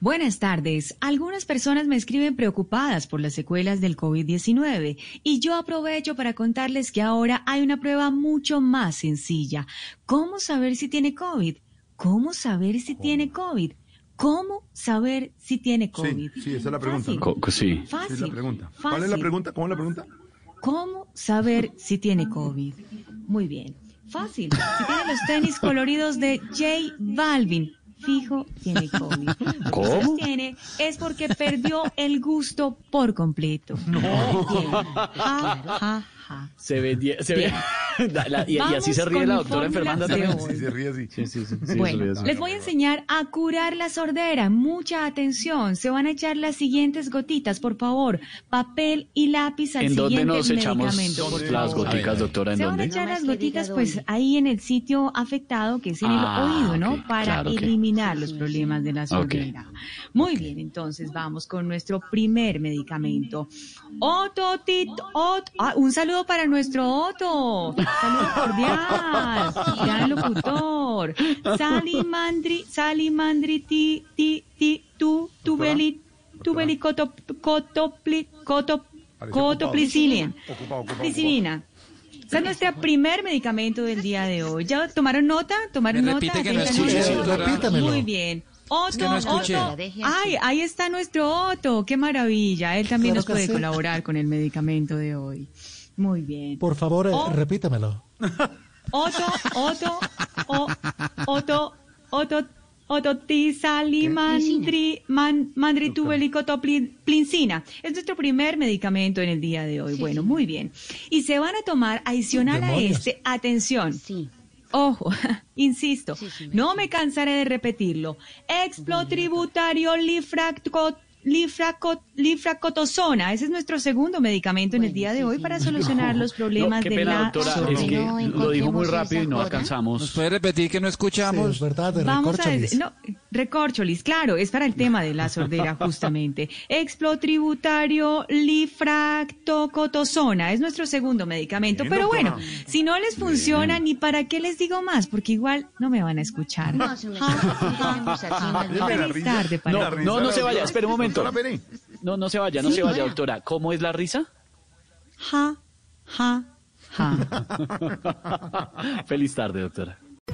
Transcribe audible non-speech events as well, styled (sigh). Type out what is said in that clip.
Buenas tardes. Algunas personas me escriben preocupadas por las secuelas del COVID-19 y yo aprovecho para contarles que ahora hay una prueba mucho más sencilla. ¿Cómo saber si tiene COVID? ¿Cómo saber si tiene COVID? ¿Cómo saber si tiene COVID? Sí, sí, esa es la pregunta. Fácil. Fácil. Es la pregunta. ¿Cuál es la Fácil. pregunta? ¿Cómo es la pregunta? ¿Cómo saber si tiene COVID? Muy bien. Fácil. Si tiene los tenis coloridos de J Balvin, fijo, tiene COVID. (laughs) ¿Cómo? Tiene es porque perdió el gusto por completo. (laughs) No. Ja, ja, ja. Se ve, se ve. Bien. (laughs) La- y, y así se ríe la doctora enfermanda también. Sí, se ríe así. Sí, sí, sí. sí, se Bueno, así. les voy a enseñar a curar la sordera. Mucha atención. Se van a echar las siguientes gotitas, por favor. Papel y lápiz al ¿En dónde siguiente nos echamos medicamento. por las goticas, doctora? ¿En Se van a dónde? echar No las gotitas pues dónde. ahí en el sitio afectado, que es en Ah, el oído, ¿no? Para claro, ok. Eliminar los problemas de la sordera. Muy bien, entonces vamos con nuestro primer medicamento. Otto Tit, Ot- ah, un saludo para nuestro Otto. Saludo cordial. (laughs) Gran locutor. Salimandri, salimandri, ti, ti, ti, tu, tubeli, tubeli, coto, cotopli. Ese es nuestro primer medicamento del día de hoy. ¿Ya tomaron nota? ¿Tomaron Me nota? repite que no escuché. Repítamelo. Muy bien. Otto, que no escuché. Otto. Ay, ahí está nuestro Otto. Qué maravilla. Él también Claro nos puede sí. colaborar con el medicamento de hoy. Muy bien. Por favor, eh, Oh. repítamelo. Otto, Otto, o, Otto, Otto, Otto tisalimandri, man, mandritubelicotoplincina. Es nuestro primer medicamento en el día de hoy. bueno, muy bien. Y se van a tomar adicional a este, atención, Sí. Ojo, (laughs) insisto, Sí, sí, me no me cansaré de repetirlo. Explotributario lifracto- lifraco- lifracotosona. Ese es nuestro segundo medicamento en el día de hoy para solucionar los No, problemas qué de pena, la doctora. sordera. Es que No lo dijo muy rápido y no alcanzamos. ¿Nos puede repetir que no Sí, escuchamos? es verdad, de Vamos a decir, no, recorcholis, claro, es para el tema de la sordera justamente. Explotributario lifractocotosona es nuestro segundo medicamento, Bien, pero doctora. bueno, si no les funciona ni para qué les digo más, porque igual no me van a escuchar. No, se me Feliz risa. tarde No, no, no se vaya, espere un momento. No, no se vaya, no Sí, se vaya, bueno. doctora. ¿Cómo es la risa? Ja, ja, ja. Feliz tarde, doctora.